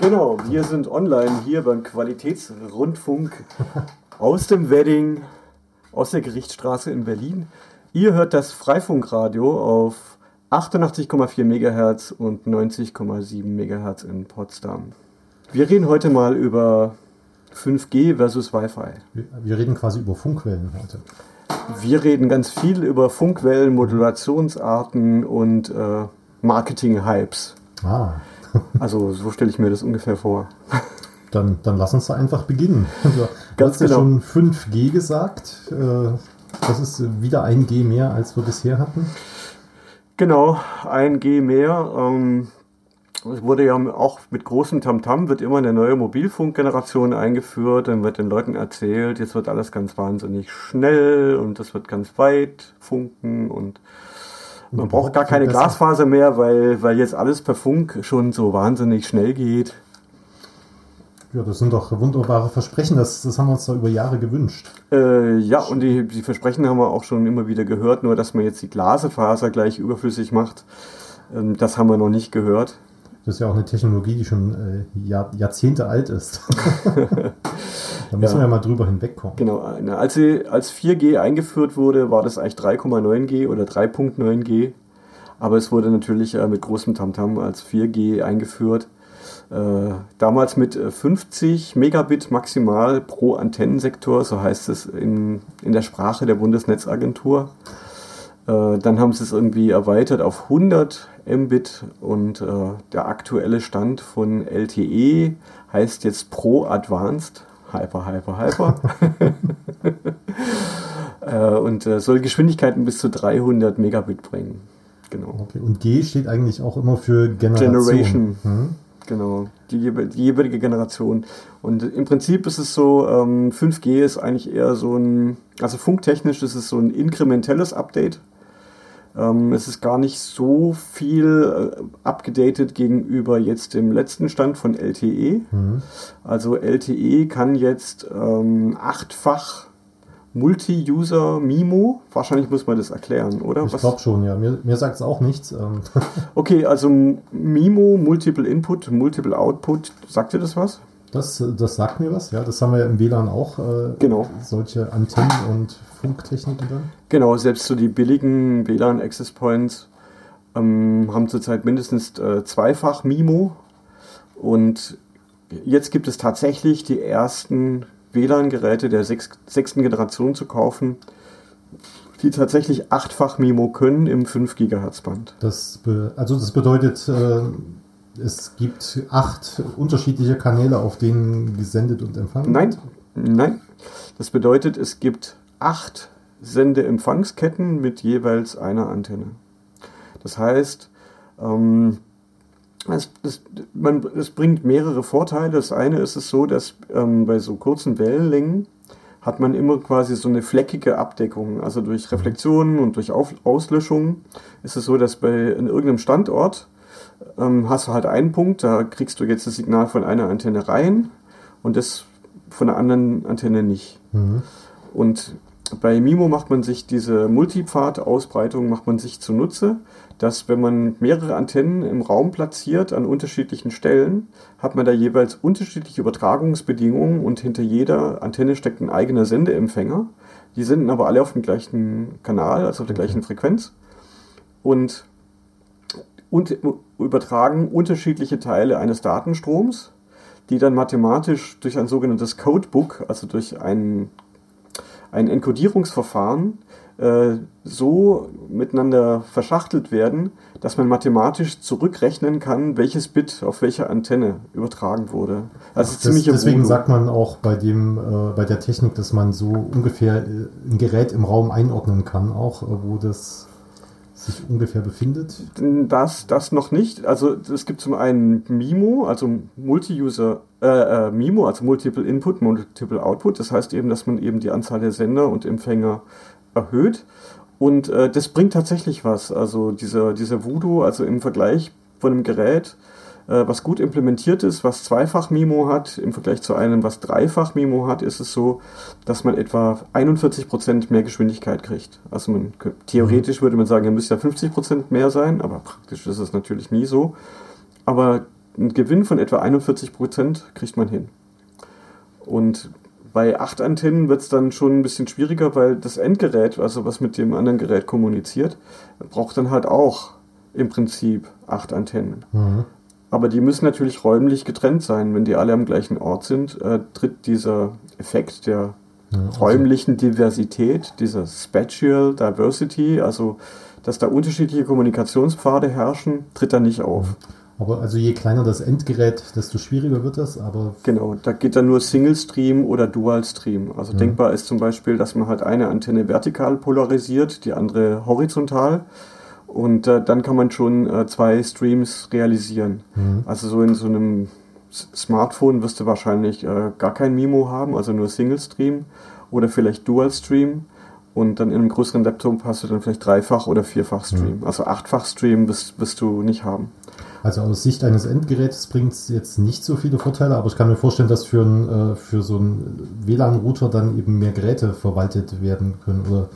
Genau, wir sind online hier beim Qualitätsrundfunk aus dem Wedding, aus der Gerichtsstraße in Berlin. Ihr hört das Freifunkradio auf 88,4 MHz und 90,7 MHz in Potsdam. Wir reden heute mal über 5G versus Wi-Fi. Wir, wir reden quasi über Funkwellen heute. Wir reden ganz viel über Funkwellen, Modulationsarten und äh, Marketing-Hypes. Ah, Also so stelle ich mir das ungefähr vor. dann, dann lass uns da einfach beginnen. Du Ganz hast ja genau. schon 5G gesagt. Äh, Das ist wieder ein G mehr, als wir bisher hatten. Genau, ein G mehr. Ähm, es wurde ja auch mit großem Tamtam wird immer eine neue Mobilfunkgeneration eingeführt, dann wird den Leuten erzählt, jetzt wird alles ganz wahnsinnig schnell und das wird ganz weit funken und man braucht gar keine. Glasfaser mehr, weil, weil jetzt alles per Funk schon so wahnsinnig schnell geht. Ja, das sind doch wunderbare Versprechen. Das, das haben wir uns da über Jahre gewünscht. Äh, ja, und die, die Versprechen haben wir auch schon immer wieder gehört, nur dass man jetzt die Glasfaser gleich überflüssig macht, ähm, das haben wir noch nicht gehört. Das ist ja auch eine Technologie, die schon äh, Jahr, Jahrzehnte alt ist. da müssen Ja. wir ja mal drüber hinwegkommen. Genau, na, als, sie, als 4G eingeführt wurde, war das eigentlich 3,9G oder 3.9G. Aber es wurde natürlich äh, mit großem Tamtam als 4G eingeführt. Äh, damals mit äh, 50 Megabit maximal pro Antennensektor, so heißt es in, in der Sprache der Bundesnetzagentur. Äh, dann haben sie es irgendwie erweitert auf 100 Mbit und äh, der aktuelle Stand von LTE heißt jetzt Pro Advanced. Hyper, hyper, hyper. äh, und äh, soll Geschwindigkeiten bis zu 300 Megabit bringen. Genau. Okay. Und G steht eigentlich auch immer für Generation. Generation. Hm? Genau, die, die jeweilige Generation. Und im Prinzip ist es so, ähm, 5G ist eigentlich eher so ein, also funktechnisch ist es so ein inkrementelles Update. Ähm, es ist gar nicht so viel äh, abgedatet gegenüber jetzt dem letzten Stand von LTE. Hm. Also LTE kann jetzt ähm, achtfach Multi-User MIMO, wahrscheinlich muss man das erklären, oder? Ich glaube schon, ja. Mir, mir sagt es auch nichts. Ähm, Okay, also MIMO, Multiple Input, Multiple Output, sagt ihr das was? Das, das sagt mir was, ja. Das haben wir ja im WLAN auch. Äh, Genau. Solche Antennen und Funktechniken dann. Genau, selbst so die billigen WLAN Access Points ähm, haben zurzeit mindestens äh, zweifach MIMO und jetzt gibt es tatsächlich die ersten WLAN-Geräte der sechs, sechsten Generation zu kaufen, die tatsächlich achtfach MIMO können im 5 GHz Band. Das also das bedeutet, äh, es gibt acht unterschiedliche Kanäle, auf denen gesendet und empfangen Nein, wird. nein. Das bedeutet, es gibt acht Sendeempfangsketten mit jeweils einer Antenne. Das heißt, ähm, es, das, man, es bringt mehrere Vorteile. Das eine ist es so, dass ähm, bei so kurzen Wellenlängen hat man immer quasi so eine fleckige Abdeckung. Also durch Reflexionen und durch Auf Auslöschungen ist es so, dass bei in irgendeinem Standort ähm, hast du halt einen Punkt, da kriegst du jetzt das Signal von einer Antenne rein und das von der anderen Antenne nicht. Mhm. Und bei MIMO macht man sich diese Multipfad-Ausbreitung macht man sich zunutze, dass wenn man mehrere Antennen im Raum platziert an unterschiedlichen Stellen, hat man da jeweils unterschiedliche Übertragungsbedingungen und hinter jeder Antenne steckt ein eigener Sendeempfänger. Die senden aber alle auf dem gleichen Kanal, also auf der gleichen Frequenz. Und, und übertragen unterschiedliche Teile eines Datenstroms, die dann mathematisch durch ein sogenanntes Codebook, also durch ein ein Enkodierungsverfahren äh, so miteinander verschachtelt werden, dass man mathematisch zurückrechnen kann, welches Bit auf welche Antenne übertragen wurde. Also ziemlich deswegen sagt man auch bei dem, äh, bei der Technik, dass man so ungefähr äh, ein Gerät im Raum einordnen kann, auch äh, wo das sich ungefähr befindet. Das, das noch nicht. Also es gibt zum einen MIMO, also Multi-User, äh, äh, MIMO, also Multiple Input, Multiple Output. Das heißt eben, dass man eben die Anzahl der Sender und Empfänger erhöht. Und äh, das bringt tatsächlich was. Also dieser, dieser Voodoo, also im Vergleich von einem Gerät, was gut implementiert ist, was zweifach MIMO hat, im Vergleich zu einem, was dreifach MIMO hat, ist es so, dass man etwa 41% mehr Geschwindigkeit kriegt. Also man, theoretisch würde man sagen, er müsste ja 50% mehr sein, aber praktisch ist es natürlich nie so. Aber einen Gewinn von etwa 41 Prozent kriegt man hin. Und bei acht Antennen wird es dann schon ein bisschen schwieriger, weil das Endgerät, also was mit dem anderen Gerät kommuniziert, braucht dann halt auch im Prinzip acht Antennen. Mhm. Aber die müssen natürlich räumlich getrennt sein. Wenn die alle am gleichen Ort sind, äh, tritt dieser Effekt der ja, also räumlichen Diversität, dieser Spatial Diversity, also dass da unterschiedliche Kommunikationspfade herrschen, tritt da nicht auf. Aber also je kleiner das Endgerät, desto schwieriger wird das. Aber genau, da geht dann nur Single Stream oder Dual Stream. Also mhm. denkbar ist zum Beispiel, dass man halt eine Antenne vertikal polarisiert, die andere horizontal. Und äh, dann kann man schon äh, zwei Streams realisieren. Mhm. Also so in so einem Smartphone wirst du wahrscheinlich äh, gar kein MIMO haben, also nur Single Stream oder vielleicht Dual Stream. Und dann in einem größeren Laptop hast du dann vielleicht dreifach oder vierfach Stream. Mhm. Also achtfach Stream wirst, wirst du nicht haben. Also aus Sicht eines Endgeräts bringt es jetzt nicht so viele Vorteile, aber ich kann mir vorstellen, dass für, ein, äh, für so einen WLAN-Router dann eben mehr Geräte verwaltet werden können oder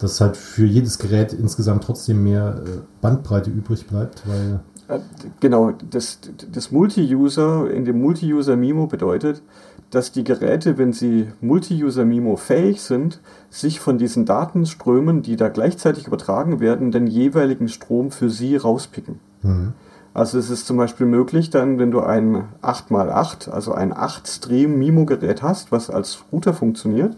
dass halt für jedes Gerät insgesamt trotzdem mehr äh, Bandbreite übrig bleibt, weil äh, Genau, das, das Multi-User in dem Multi-User-MIMO bedeutet, dass die Geräte, wenn sie Multi-User-MIMO fähig sind, sich von diesen Datenströmen, die da gleichzeitig übertragen werden, den jeweiligen Strom für sie rauspicken. Mhm. Also es ist zum Beispiel möglich, dann, wenn du ein 8x8, also ein 8-Stream-MIMO-Gerät hast, was als Router funktioniert,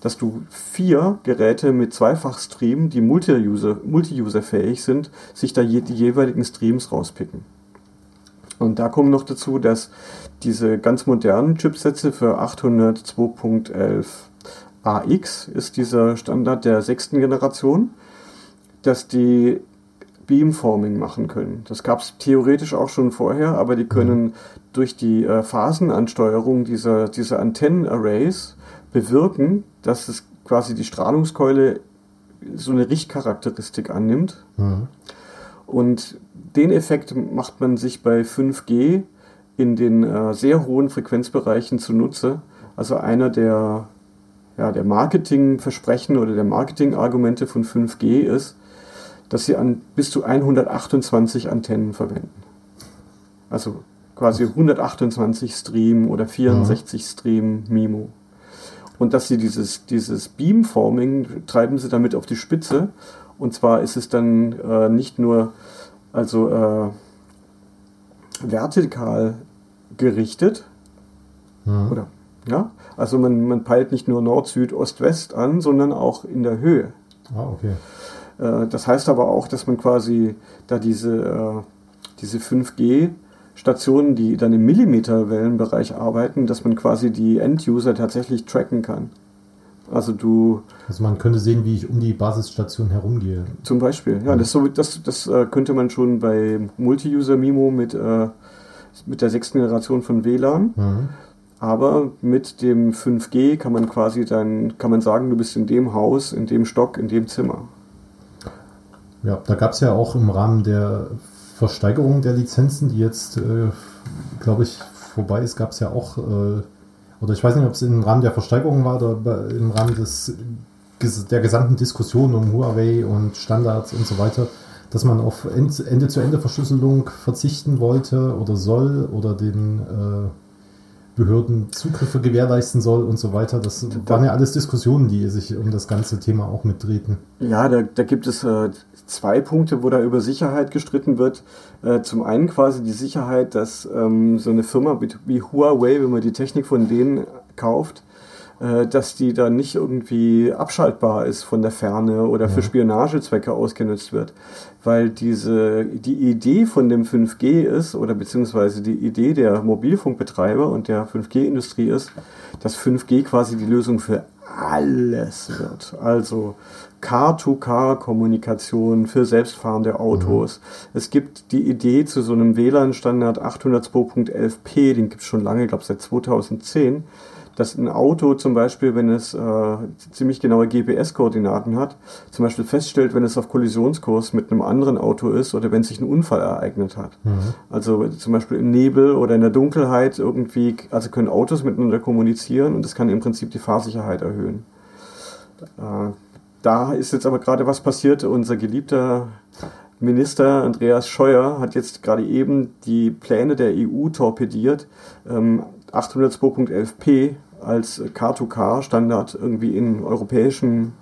dass du vier Geräte mit Zweifach-Stream, die Multi-User, Multi-User-fähig sind, sich da je, die jeweiligen Streams rauspicken. Und da kommt noch dazu, dass diese ganz modernen Chipsätze für 802.11 AX ist dieser Standard der sechsten Generation, dass die Beamforming machen können. Das gab es theoretisch auch schon vorher, aber die können mhm. durch die äh, Phasenansteuerung dieser, dieser Antennenarrays bewirken, dass es quasi die Strahlungskeule so eine Richtcharakteristik annimmt. Mhm. Und den Effekt macht man sich bei 5G in den äh, sehr hohen Frequenzbereichen zunutze. Also einer der, ja, der Marketingversprechen oder der Marketingargumente von 5G ist, dass sie an bis zu 128 Antennen verwenden. Also quasi 128 Stream oder 64 ja. Stream MIMO. Und dass sie dieses, dieses Beamforming treiben sie damit auf die Spitze. Und zwar ist es dann äh, nicht nur also äh, vertikal gerichtet, ja. oder ja, also man, man peilt nicht nur Nord, Süd, Ost, West an, sondern auch in der Höhe. Ah, okay. Äh, das heißt aber auch, dass man quasi da diese, äh, diese 5G Stationen, die dann im Millimeterwellenbereich arbeiten, dass man quasi die End-User tatsächlich tracken kann. Also du. Also man könnte sehen, wie ich um die Basisstation herumgehe. Zum Beispiel, ja, das, das, das äh, könnte man schon bei Multi-User-Mimo mit, äh, mit der sechsten Generation von WLAN. Mhm. Aber mit dem 5G kann man quasi dann, kann man sagen, du bist in dem Haus, in dem Stock, in dem Zimmer. Ja, da gab es ja auch im Rahmen der Versteigerung der Lizenzen, die jetzt, äh, glaube ich, vorbei ist, gab es ja auch, äh, oder ich weiß nicht, ob es im Rahmen der Versteigerung war oder im Rahmen des, der gesamten Diskussion um Huawei und Standards und so weiter, dass man auf Ende-zu-Ende-Verschlüsselung verzichten wollte oder soll oder den äh, Behörden Zugriffe gewährleisten soll und so weiter. Das waren ja alles Diskussionen, die sich um das ganze Thema auch mitdrehten. Ja, da, da gibt es äh, zwei Punkte, wo da über Sicherheit gestritten wird. Äh, zum einen quasi die Sicherheit, dass ähm, so eine Firma wie Huawei, wenn man die Technik von denen kauft, äh, dass die dann nicht irgendwie abschaltbar ist von der Ferne oder ja. für Spionagezwecke ausgenutzt wird. Weil diese, die Idee von dem 5G ist, oder beziehungsweise die Idee der Mobilfunkbetreiber und der 5G-Industrie ist, dass 5G quasi die Lösung für alles wird. Also Car-to-Car-Kommunikation für selbstfahrende Autos. Mhm. Es gibt die Idee zu so einem WLAN-Standard 802.11p, den gibt es schon lange, ich glaube seit 2010 dass ein Auto zum Beispiel, wenn es äh, ziemlich genaue GPS-Koordinaten hat, zum Beispiel feststellt, wenn es auf Kollisionskurs mit einem anderen Auto ist oder wenn sich ein Unfall ereignet hat. Mhm. Also zum Beispiel im Nebel oder in der Dunkelheit irgendwie, also können Autos miteinander kommunizieren und das kann im Prinzip die Fahrsicherheit erhöhen. Äh, da ist jetzt aber gerade was passiert. Unser geliebter Minister Andreas Scheuer hat jetzt gerade eben die Pläne der EU torpediert, ähm, 802.11p als Car-to-Car-Standard irgendwie in europäischen,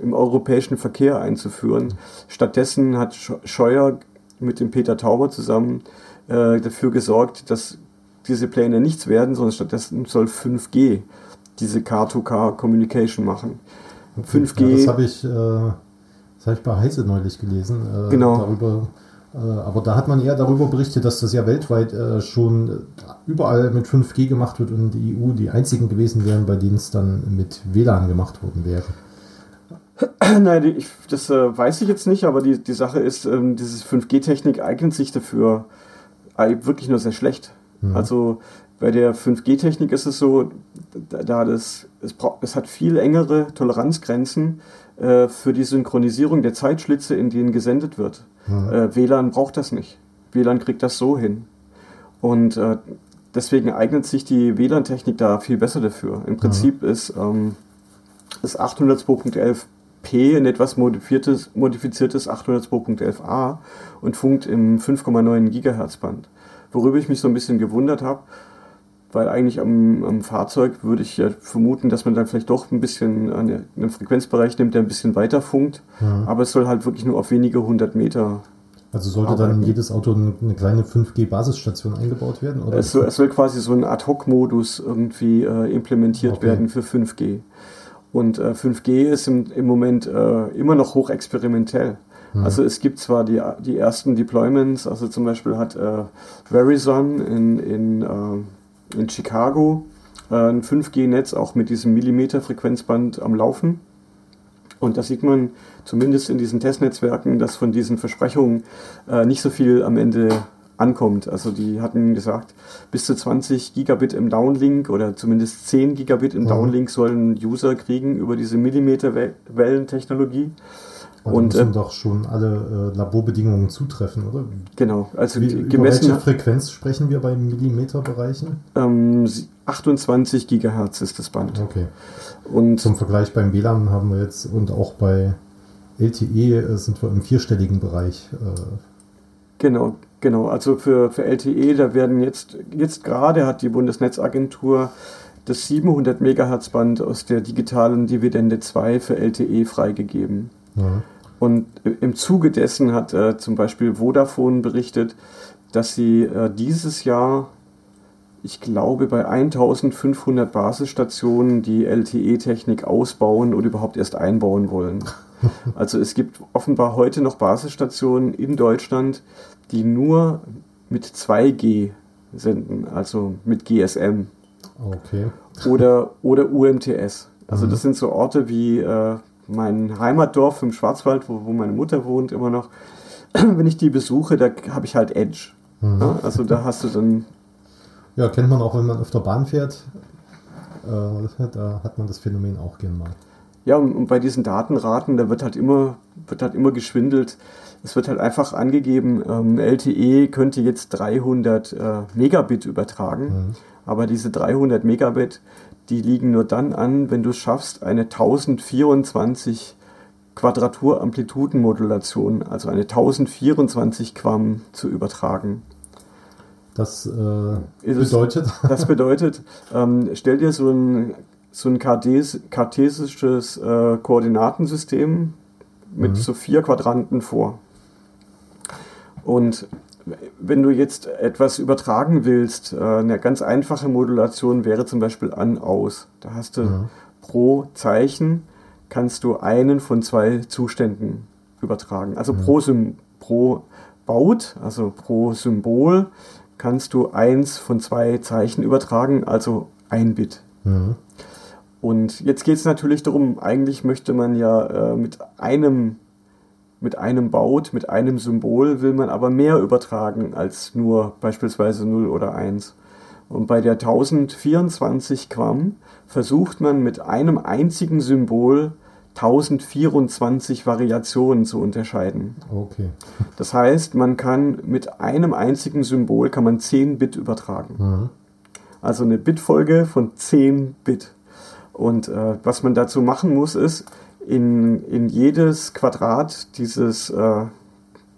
im europäischen Verkehr einzuführen. Stattdessen hat Scheuer mit dem Peter Tauber zusammen äh, dafür gesorgt, dass diese Pläne nichts werden, sondern stattdessen soll 5G diese Car-to-Car-Communication machen. 5G. Ja, das habe ich, äh, hab ich bei Heise neulich gelesen. Äh, genau. Darüber, äh, aber da hat man eher darüber berichtet, dass das ja weltweit äh, schon überall mit 5G gemacht wird und die EU die einzigen gewesen wären, bei denen es dann mit WLAN gemacht worden wäre. Nein, ich, das äh, weiß ich jetzt nicht, aber die, die Sache ist, ähm, diese 5G-Technik eignet sich dafür wirklich nur sehr schlecht. Mhm. Also bei der 5G-Technik ist es so, da das, es, es hat viel engere Toleranzgrenzen äh, für die Synchronisierung der Zeitschlitze, in denen gesendet wird. Mhm. Äh, WLAN braucht das nicht. WLAN kriegt das so hin. Und äh, deswegen eignet sich die WLAN-Technik da viel besser dafür. Im Prinzip mhm. ist ähm, das 802.11p ein etwas modifiziertes, modifiziertes 802.11a und funkt im 5,9 Gigahertz Band. Worüber ich mich so ein bisschen gewundert habe, weil eigentlich am, am, Fahrzeug würde ich ja vermuten, dass man dann vielleicht doch ein bisschen eine, einen Frequenzbereich nimmt, der ein bisschen weiter funkt, mhm. aber es soll halt wirklich nur auf wenige hundert Meter. Also sollte arbeiten. dann in jedes Auto eine kleine 5G-Basisstation eingebaut werden? Oder? Es, soll, es soll quasi so ein Ad-Hoc-Modus irgendwie äh, implementiert okay. werden für 5G. Und äh, 5G ist im, im Moment äh, immer noch hochexperimentell. Mhm. Also es gibt zwar die, die ersten Deployments, also zum Beispiel hat äh, Verizon in, in, äh, in Chicago äh, ein 5G-Netz auch mit diesem Millimeter-Frequenzband am Laufen. Und da sieht man zumindest in diesen Testnetzwerken, dass von diesen Versprechungen äh, nicht so viel am Ende ankommt. Also die hatten gesagt, bis zu 20 Gigabit im Downlink oder zumindest 10 Gigabit im mhm. Downlink sollen User kriegen über diese Millimeter-Wellentechnologie. Also und müssen äh, doch schon alle äh, Laborbedingungen zutreffen, oder? Genau. Also Wie, gemessen, über welche Frequenz sprechen wir bei Millimeterbereichen? Ähm, 28 Gigahertz ist das Band. Okay. Und zum Vergleich beim WLAN haben wir jetzt und auch bei LTE äh, sind wir im vierstelligen Bereich. Äh, genau, genau. Also für, für LTE, da werden jetzt, jetzt gerade hat die Bundesnetzagentur das 700 Megahertz Band aus der digitalen Dividende 2 für LTE freigegeben. Und im Zuge dessen hat äh, zum Beispiel Vodafone berichtet, dass sie äh, dieses Jahr, ich glaube, bei 1500 Basisstationen die LTE-Technik ausbauen oder überhaupt erst einbauen wollen. Also es gibt offenbar heute noch Basisstationen in Deutschland, die nur mit 2G senden, also mit GSM. Okay. Oder, oder UMTS. Also mhm. das sind so Orte wie äh, mein Heimatdorf im Schwarzwald, wo, wo meine Mutter wohnt, immer noch, wenn ich die besuche, da habe ich halt Edge. Mhm. Ja, also da hast du dann. Ja, kennt man auch, wenn man auf der Bahn fährt. Äh, da hat man das Phänomen auch gern mal. Ja, und, und, bei diesen Datenraten, da wird halt immer, wird halt immer geschwindelt. Es wird halt einfach angegeben, ähm, LTE könnte jetzt 300 äh, Megabit übertragen, mhm. aber diese 300 Megabit, die liegen nur dann an, wenn du es schaffst, eine 1024 Quadraturamplitudenmodulation, also eine 1024 Quam zu übertragen. Das äh, bedeutet? Das bedeutet, ähm, stell dir so ein, so ein Kartes, kartesisches äh, Koordinatensystem mit mhm. so vier Quadranten vor. Und wenn du jetzt etwas übertragen willst, äh, eine ganz einfache Modulation wäre zum Beispiel an-aus. Da hast du ja. pro Zeichen kannst du einen von zwei Zuständen übertragen. Also ja. pro, pro Baut, also pro Symbol, kannst du eins von zwei Zeichen übertragen, also ein Bit. Ja. Und jetzt geht es natürlich darum, eigentlich möchte man ja äh, mit einem mit einem Baut, mit einem Symbol will man aber mehr übertragen als nur beispielsweise 0 oder 1. Und bei der 1024 Quam versucht man mit einem einzigen Symbol 1024 Variationen zu unterscheiden. Okay. Das heißt, man kann mit einem einzigen Symbol kann man 10 Bit übertragen. Mhm. Also eine Bitfolge von 10 Bit. Und äh, was man dazu machen muss, ist, in, in jedes Quadrat dieses, äh,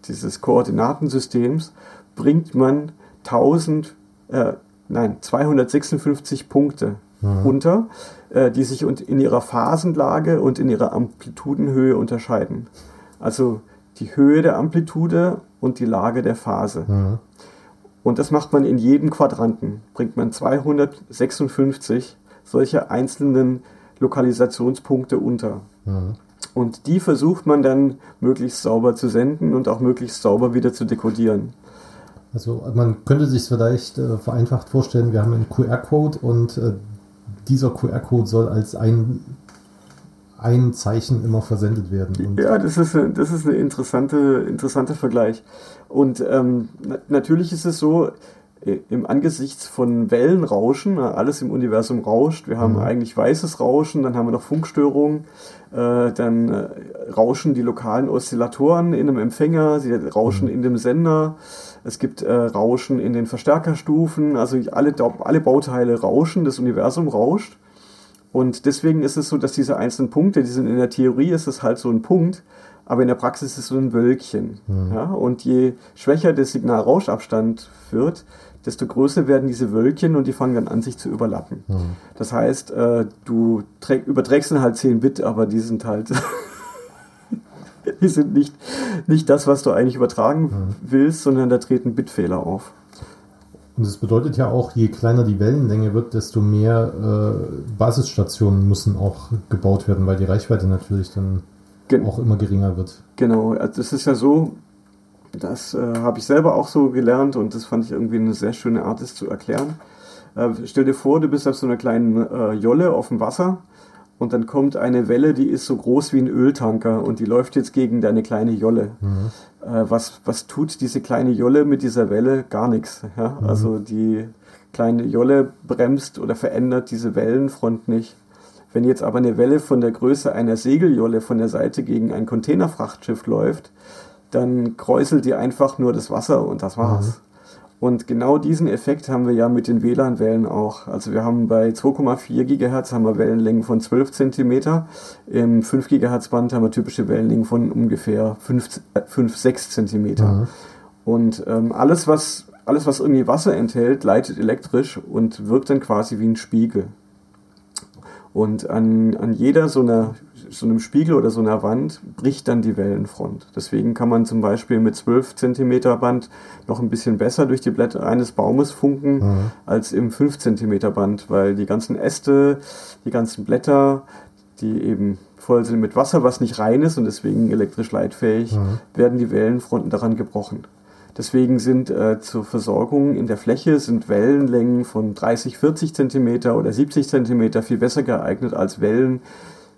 dieses Koordinatensystems bringt man 1000, äh, nein, 256 Punkte mhm. unter, äh, die sich in ihrer Phasenlage und in ihrer Amplitudenhöhe unterscheiden. Also die Höhe der Amplitude und die Lage der Phase. Mhm. Und das macht man in jedem Quadranten, bringt man 256 solche einzelnen Lokalisationspunkte unter. Mhm. Und die versucht man dann möglichst sauber zu senden und auch möglichst sauber wieder zu dekodieren. Also man könnte sich vielleicht äh, vereinfacht vorstellen, wir haben einen QR-Code und äh, dieser QR-Code soll als ein, ein Zeichen immer versendet werden. ja, das ist, eine, das ist ein interessante, interessanter Vergleich. Und ähm, natürlich ist es so, im Angesichts von Wellenrauschen, alles im Universum rauscht. Wir haben mhm. eigentlich weißes Rauschen, dann haben wir noch Funkstörungen, äh, dann äh, rauschen die lokalen Oszillatoren in einem Empfänger, sie rauschen mhm. in dem Sender. Es gibt äh, Rauschen in den Verstärkerstufen, also alle, alle Bauteile rauschen, das Universum rauscht. Und deswegen ist es so, dass diese einzelnen Punkte, die sind in der Theorie ist es halt so ein Punkt, aber in der Praxis ist es so ein Wölkchen. Mhm. Ja? Und je schwächer der Signalrauschabstand wird, desto größer werden diese Wölkchen und die fangen dann an, sich zu überlappen. Mhm. Das heißt, äh, du überträgst dann halt 10 Bit, aber die sind halt die sind nicht, nicht das, was du eigentlich übertragen mhm. willst, sondern da treten Bitfehler auf. Und das bedeutet ja auch, je kleiner die Wellenlänge wird, desto mehr äh, Basisstationen müssen auch gebaut werden, weil die Reichweite natürlich dann Gen auch immer geringer wird. Genau, also es ist ja so, das äh, habe ich selber auch so gelernt und das fand ich irgendwie eine sehr schöne Art, es zu erklären. Äh, stell dir vor, du bist auf so einer kleinen äh, Jolle auf dem Wasser und dann kommt eine Welle, die ist so groß wie ein Öltanker und die läuft jetzt gegen deine kleine Jolle. Mhm. Äh, was, was tut diese kleine Jolle mit dieser Welle? Gar nichts. Ja? Mhm. Also die kleine Jolle bremst oder verändert diese Wellenfront nicht. Wenn jetzt aber eine Welle von der Größe einer Segeljolle von der Seite gegen ein Containerfrachtschiff läuft, dann kräuselt die einfach nur das Wasser und das war's. Mhm. Und genau diesen Effekt haben wir ja mit den WLAN-Wellen auch. Also wir haben bei 2,4 GHz haben wir Wellenlängen von 12 cm. Im 5 GHz Band haben wir typische Wellenlängen von ungefähr 5, 5 6 cm. Mhm. Und ähm, alles, was, alles, was irgendwie Wasser enthält, leitet elektrisch und wirkt dann quasi wie ein Spiegel. Und an, an jeder so einer so einem Spiegel oder so einer Wand bricht dann die Wellenfront. Deswegen kann man zum Beispiel mit 12 cm Band noch ein bisschen besser durch die Blätter eines Baumes funken mhm. als im 5 cm Band, weil die ganzen Äste, die ganzen Blätter, die eben voll sind mit Wasser, was nicht rein ist und deswegen elektrisch leitfähig, mhm. werden die Wellenfronten daran gebrochen. Deswegen sind äh, zur Versorgung in der Fläche sind Wellenlängen von 30, 40 cm oder 70 cm viel besser geeignet als Wellen,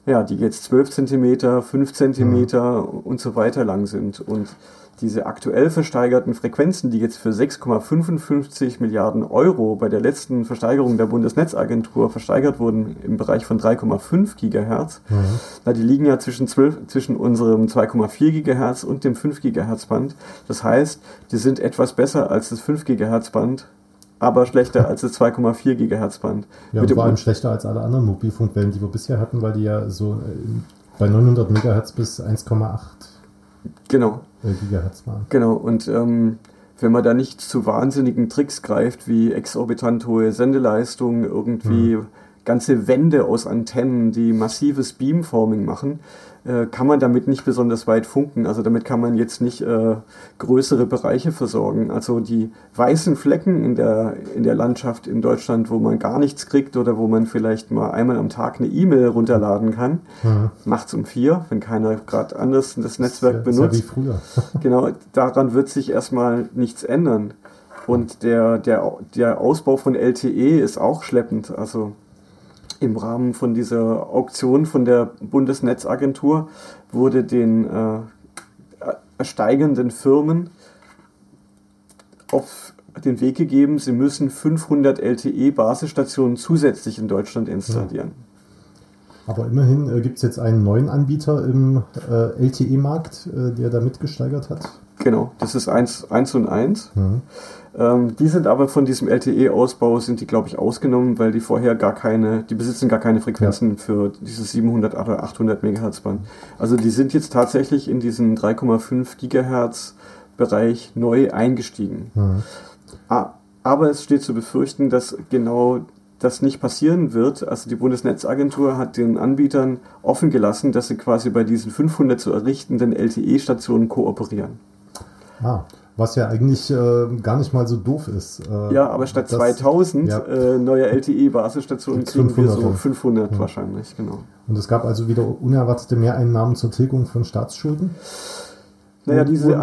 ja, die jetzt 12 cm, 5 cm mhm. und so weiter lang sind. Und diese aktuell versteigerten Frequenzen, die jetzt für 6,55 Milliarden Euro bei der letzten Versteigerung der Bundesnetzagentur versteigert wurden im Bereich von 3,5 Gigahertz, mhm. na, die liegen ja zwischen, 12, zwischen unserem 2,4 Gigahertz und dem 5 Gigahertz Band. Das heißt, die sind etwas besser als das 5 Gigahertz Band aber schlechter als das 2,4 GHz Band. Ja, und vor allem schlechter als alle anderen Mobilfunkwellen, die wir bisher hatten, weil die ja so äh, bei 900 MHz bis 1,8 genau. Äh, Gigahertz waren. Genau, und ähm, wenn man da nicht zu wahnsinnigen Tricks greift, wie exorbitant hohe Sendeleistung, irgendwie hm. Ganze Wände aus Antennen, die massives Beamforming machen, äh, kann man damit nicht besonders weit funken. Also damit kann man jetzt nicht äh, größere Bereiche versorgen. Also die weißen Flecken in der, in der Landschaft in Deutschland, wo man gar nichts kriegt oder wo man vielleicht mal einmal am Tag eine E-Mail runterladen kann, mhm. nachts um vier, wenn keiner gerade anders das Netzwerk das ist benutzt. Ja wie früher. genau, daran wird sich erstmal nichts ändern. Und der, der, der Ausbau von LTE ist auch schleppend. Also im Rahmen von dieser Auktion von der Bundesnetzagentur wurde den äh, steigenden Firmen auf den Weg gegeben, sie müssen 500 LTE-Basisstationen zusätzlich in Deutschland installieren. Aber immerhin äh, gibt es jetzt einen neuen Anbieter im äh, LTE-Markt, äh, der da mitgesteigert hat. Genau, das ist 1, 1 und 1. Mhm. Ähm, die sind aber von diesem LTE-Ausbau, sind die, glaube ich, ausgenommen, weil die vorher gar keine, die besitzen gar keine Frequenzen ja. für dieses 700 oder 800 Megahertz Band. Also die sind jetzt tatsächlich in diesen 3,5 Gigahertz Bereich neu eingestiegen. Mhm. Aber es steht zu befürchten, dass genau das nicht passieren wird. Also die Bundesnetzagentur hat den Anbietern offen gelassen, dass sie quasi bei diesen 500 zu errichtenden LTE-Stationen kooperieren. Ah, was ja eigentlich äh, gar nicht mal so doof ist. Äh, ja, aber statt das, 2000 ja. äh, neue LTE-Basisstationen kriegen 500 wir so 500 ja. wahrscheinlich, genau. Und es gab also wieder unerwartete Mehreinnahmen zur Tilgung von Staatsschulden? Naja, diese.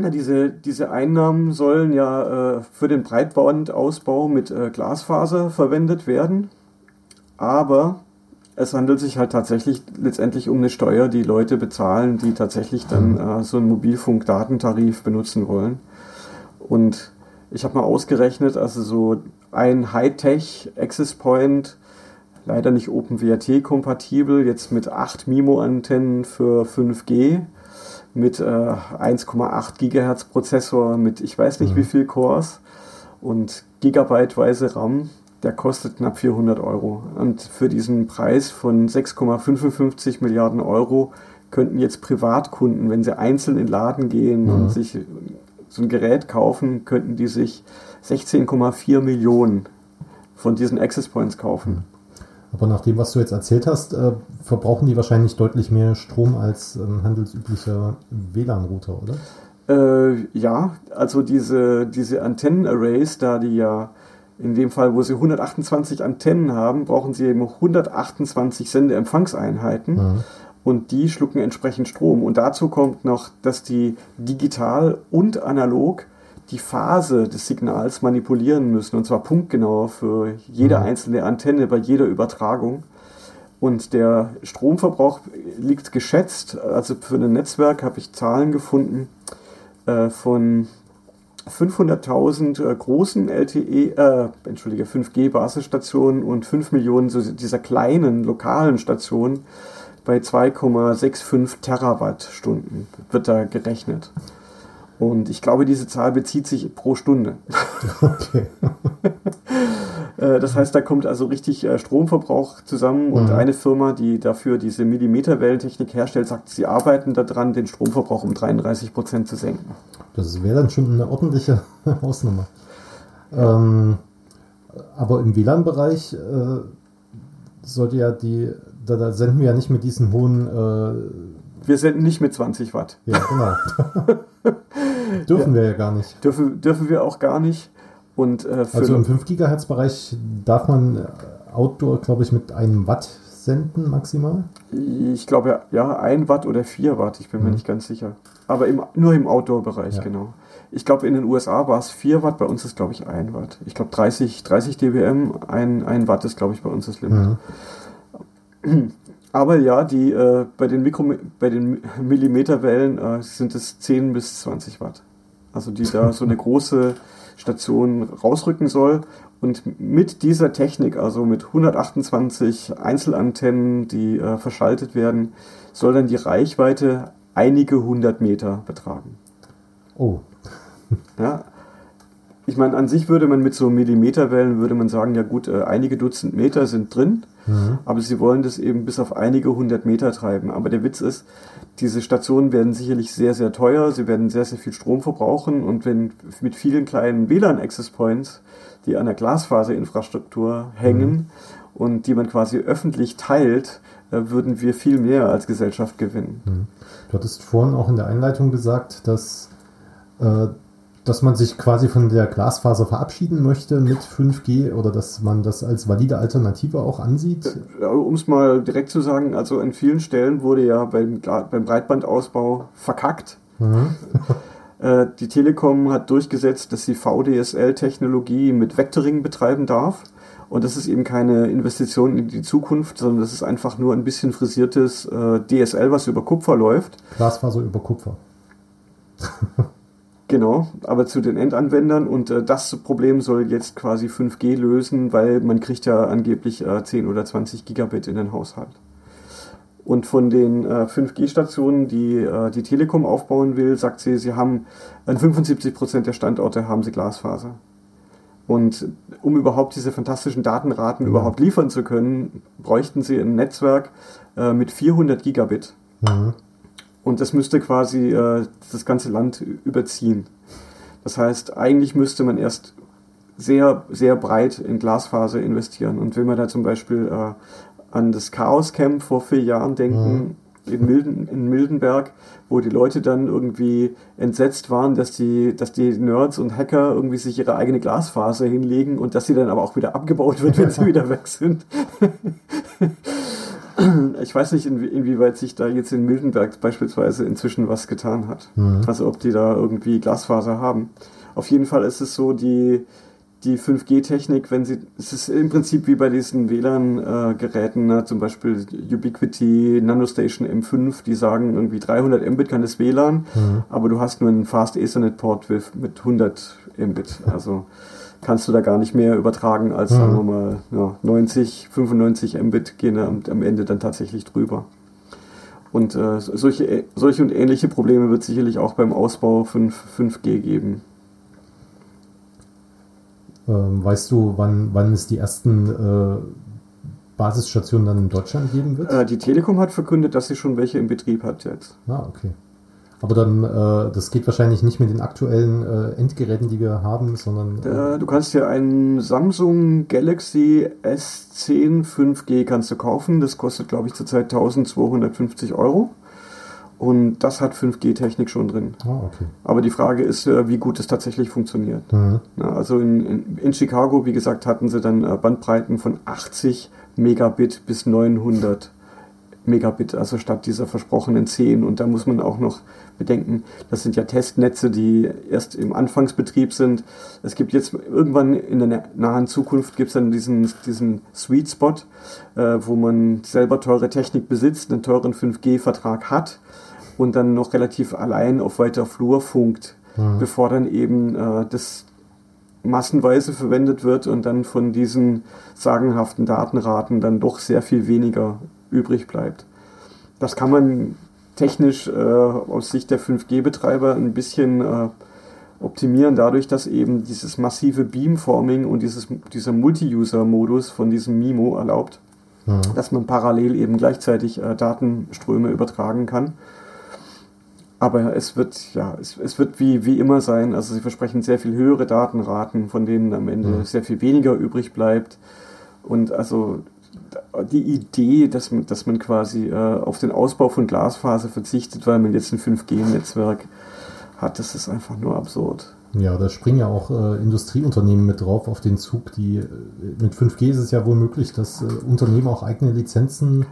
Na, diese, diese Einnahmen sollen ja äh, für den Breitbandausbau mit äh, Glasfaser verwendet werden. Aber es handelt sich halt tatsächlich letztendlich um eine Steuer, die Leute bezahlen, die tatsächlich dann mhm. äh, so einen Mobilfunkdatentarif benutzen wollen. Und ich habe mal ausgerechnet, also so ein Hightech Access Point, leider nicht OpenWRT-kompatibel, jetzt mit 8 MIMO-Antennen für 5G mit äh, 1,8 Gigahertz Prozessor mit ich weiß nicht mhm. wie viel Cores und gigabyteweise RAM, der kostet knapp 400 Euro. Und für diesen Preis von 6,55 Milliarden Euro könnten jetzt Privatkunden, wenn sie einzeln in den Laden gehen mhm. und sich so ein Gerät kaufen, könnten die sich 16,4 Millionen von diesen Access Points kaufen. Mhm. Aber nach dem, was du jetzt erzählt hast, äh, verbrauchen die wahrscheinlich deutlich mehr Strom als ein handelsüblicher WLAN-Router, oder? Äh, ja, also diese, diese Antennen-Arrays, da die ja in dem Fall, wo sie 128 Antennen haben, brauchen sie eben 128 Sendeempfangseinheiten. Mhm. Und die schlucken entsprechend Strom. Und dazu kommt noch, dass die digital und analog die Phase des Signals manipulieren müssen, und zwar punktgenau für jede mhm. einzelne Antenne bei jeder Übertragung. Und der Stromverbrauch liegt geschätzt, also für ein Netzwerk habe ich Zahlen gefunden äh, von 500.000 äh, großen LTE, äh, entschuldige, 5G-Basisstationen und 5 Millionen so dieser kleinen lokalen Stationen bei 2,65 Terawattstunden wird da gerechnet. Und ich glaube, diese Zahl bezieht sich pro Stunde. Okay. Äh, das heißt, da kommt also richtig äh, Stromverbrauch zusammen und mhm. eine Firma, die dafür diese Millimeterwellentechnik herstellt, sagt, sie arbeiten daran, den Stromverbrauch um 33 Prozent zu senken. Das wäre dann schon eine ordentliche Hausnummer. Ähm, aber im WLAN-Bereich äh, sollte ja die, da, da, senden wir ja nicht mit diesen hohen äh, wir senden nicht mit 20 Watt. Ja, genau. dürfen ja, wir ja gar nicht. Dürfen, dürfen wir auch gar nicht. Und, äh, also im 5 GHz Bereich darf man Outdoor, glaube ich, mit einem Watt senden maximal? Ich glaube ja, 1 Watt oder 4 Watt, ich bin mhm. mir nicht ganz sicher. Aber im, nur im Outdoor-Bereich, ja. genau. Ich glaube, in den USA war es 4 Watt, bei uns ist, glaube ich, 1 Watt. Ich glaube, 30, 30 dBm, 1, 1 Watt ist, glaube ich, bei uns das Limit. Mhm. Aber ja, die, äh, bei den, Mikro, bei den Millimeterwellen äh, sind es 10 bis 20 Watt. Also die da so eine große Station rausrücken soll. Und mit dieser Technik, also mit 128 Einzelantennen, die äh, verschaltet werden, soll dann die Reichweite einige hundert Meter betragen. Oh. Ja, ich meine, an sich würde man mit so Millimeterwellen, würde man sagen, ja gut, äh, einige Dutzend Meter sind drin, mhm. aber sie wollen das eben bis auf einige hundert Meter treiben. Aber der Witz ist, diese Stationen werden sicherlich sehr, sehr teuer, sie werden sehr, sehr viel Strom verbrauchen und wenn mit vielen kleinen WLAN-Access Points, die an der Glasfaserinfrastruktur hängen mhm. und die man quasi öffentlich teilt, äh, würden wir viel mehr als Gesellschaft gewinnen. Mhm. Du hattest vorhin auch in der Einleitung gesagt, dass äh, dass man sich quasi von der Glasfaser verabschieden möchte mit 5G oder dass man das als valide Alternative auch ansieht? Um es mal direkt zu sagen, also an vielen Stellen wurde ja beim, beim Breitbandausbau verkackt. Mhm. Äh, die Telekom hat durchgesetzt, dass sie VDSL-Technologie mit Vectoring betreiben darf. Und das ist eben keine Investition in die Zukunft, sondern das ist einfach nur ein bisschen frisiertes äh, DSL, was über Kupfer läuft. Glasfaser über Kupfer. Genau, aber zu den Endanwendern und äh, das Problem soll jetzt quasi 5G lösen, weil man kriegt ja angeblich äh, 10 oder 20 Gigabit in den Haushalt. Und von den äh, 5G-Stationen, die äh, die Telekom aufbauen will, sagt sie, sie haben an 75 Prozent der Standorte haben sie Glasfaser. Und um überhaupt diese fantastischen Datenraten mhm. überhaupt liefern zu können, bräuchten sie ein Netzwerk äh, mit 400 Gigabit. Mhm. Und das müsste quasi äh, das ganze Land überziehen. Das heißt, eigentlich müsste man erst sehr, sehr breit in Glasfaser investieren. Und wenn wir da zum Beispiel äh, an das Chaos Camp vor vier Jahren denken, mhm. in, Milden, in Mildenberg, wo die Leute dann irgendwie entsetzt waren, dass die, dass die Nerds und Hacker irgendwie sich ihre eigene Glasfaser hinlegen und dass sie dann aber auch wieder abgebaut wird, wenn sie wieder weg sind. ich weiß nicht, inwie inwieweit sich da jetzt in Mildenberg beispielsweise inzwischen was getan hat. Mhm. Also ob die da irgendwie Glasfaser haben. Auf jeden Fall ist es so, die, die 5G-Technik, wenn sie, es ist im Prinzip wie bei diesen WLAN-Geräten, ne? zum Beispiel Ubiquiti, Nanostation M5, die sagen irgendwie 300 Mbit kann das WLAN, mhm. aber du hast nur einen Fast Ethernet-Port mit 100 Mbit. Also kannst du da gar nicht mehr übertragen als, mhm. sagen wir mal, ja, 90, 95 Mbit gehen am, am Ende dann tatsächlich drüber. Und äh, solche, solche und ähnliche Probleme wird sicherlich auch beim Ausbau von 5G geben. Ähm, weißt du, wann, wann es die ersten äh, Basisstationen dann in Deutschland geben wird? Äh, die Telekom hat verkündet, dass sie schon welche im Betrieb hat jetzt. Ah, okay. Aber dann, äh, das geht wahrscheinlich nicht mit den aktuellen äh, Endgeräten, die wir haben, sondern. Äh, du kannst dir einen Samsung Galaxy S10 5G kannst du kaufen. Das kostet, glaube ich, zurzeit 1250 Euro. Und das hat 5G-Technik schon drin. Ah, okay. Aber die Frage ist, äh, wie gut es tatsächlich funktioniert. Mhm. Also in, in, in, Chicago, wie gesagt, hatten sie dann äh, Bandbreiten von 80 Megabit bis 900 Megabit, also statt dieser versprochenen 10. Und da muss man auch noch bedenken, das sind ja Testnetze, die erst im Anfangsbetrieb sind. Es gibt jetzt irgendwann in der nahen Zukunft gibt es dann diesen, diesen Sweet Spot, äh, wo man selber teure Technik besitzt, einen teuren 5G-Vertrag hat und dann noch relativ allein auf weiter Flur funkt, mhm. bevor dann eben äh, das massenweise verwendet wird und dann von diesen sagenhaften Datenraten dann doch sehr viel weniger übrig bleibt. Das kann man technisch äh, aus Sicht der 5G-Betreiber ein bisschen äh, optimieren, dadurch, dass eben dieses massive Beamforming und dieses, dieser Multi-User-Modus von diesem MIMO erlaubt, mhm. dass man parallel eben gleichzeitig äh, Datenströme übertragen kann. Aber es wird, ja, es, es wird wie, wie immer sein. Also sie versprechen sehr viel höhere Datenraten, von denen am Ende mhm. sehr viel weniger übrig bleibt. Und also die Idee, dass man, dass man quasi äh, auf den Ausbau von Glasfaser verzichtet, weil man jetzt ein 5G-Netzwerk hat, das ist einfach nur absurd. Ja, da springen ja auch äh, Industrieunternehmen mit drauf auf den Zug, die äh, mit 5G ist es ja wohl möglich, dass äh, Unternehmen auch eigene Lizenzen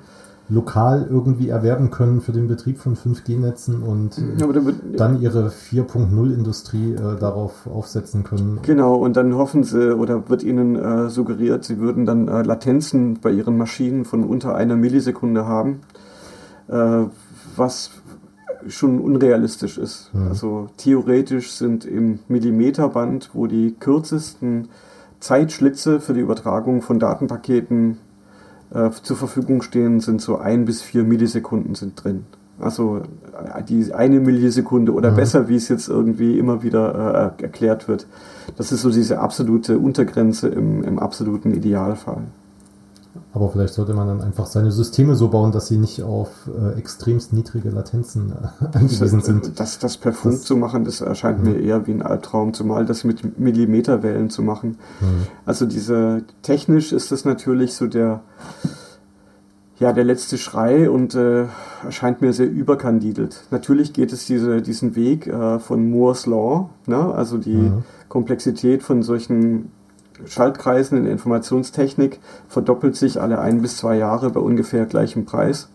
lokal irgendwie erwerben können für den Betrieb von 5G-Netzen und dann, dann, ihre 4.0-Industrie äh, darauf aufsetzen können. Genau, und dann hoffen sie oder wird ihnen äh, suggeriert, sie würden dann äh, Latenzen bei ihren Maschinen von unter einer Millisekunde haben, äh, was schon unrealistisch ist. Mhm. Also theoretisch sind im Millimeterband, wo die kürzesten Zeitschlitze für die Übertragung von Datenpaketen äh, zur Verfügung stehen, sind so ein bis vier Millisekunden sind drin. Also äh, die eine Millisekunde oder mhm. besser, wie es jetzt irgendwie immer wieder äh, erklärt wird. Das ist so diese absolute Untergrenze im, im absoluten Idealfall. Aber vielleicht sollte man dann einfach seine Systeme so bauen, dass sie nicht auf äh, extremst niedrige Latenzen äh, angewiesen sind. Das, das per Funk das, zu machen, das erscheint mhm. mir eher wie ein Albtraum, zumal das mit Millimeterwellen zu machen. Mhm. Also diese technisch ist das natürlich so der ja, der letzte Schrei und äh, erscheint mir sehr überkandidelt. Natürlich geht es diese, diesen Weg äh, von Moore's Law, ne? also die mhm. Komplexität von solchen Schaltkreisen in der Informationstechnik verdoppelt sich alle ein bis zwei Jahre bei ungefähr gleichem Preis.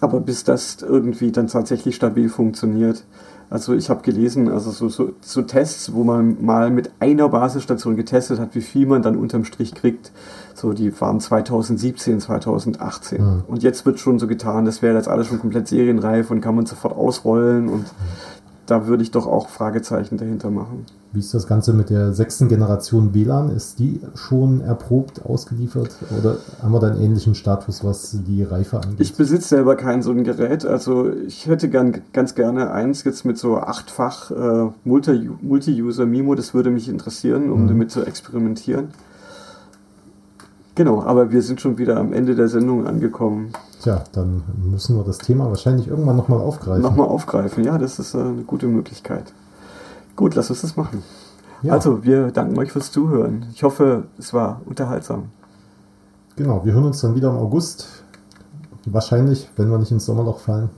Aber bis das irgendwie dann tatsächlich stabil funktioniert. Also ich habe gelesen, also so, so, so, Tests, wo man mal mit einer Basisstation getestet hat, wie viel man dann unterm Strich kriegt. So, die waren 2017, 2018. Mhm. Und jetzt wird schon so getan, das wäre jetzt alles schon komplett serienreif und kann man sofort ausrollen. Und da würde ich doch auch Fragezeichen dahinter machen. Wie ist das Ganze mit der sechsten Generation WLAN? Ist die schon erprobt, ausgeliefert oder haben wir da einen ähnlichen Status, was die Reife angeht? Ich besitze selber kein so ein Gerät. Also ich hätte gern, ganz gerne eins jetzt mit so achtfach äh, Multi-User-Mimo. Das würde mich interessieren, um mhm. damit zu experimentieren. Genau, aber wir sind schon wieder am Ende der Sendung angekommen. Tja, dann müssen wir das Thema wahrscheinlich irgendwann nochmal aufgreifen. Nochmal aufgreifen, ja, das ist äh, eine gute Möglichkeit. Gut, lass uns das machen. Ja. Also, wir danken euch fürs Zuhören. Ich hoffe, es war unterhaltsam. Genau, wir hören uns dann wieder im August. Wahrscheinlich, wenn wir nicht ins Sommerloch fallen.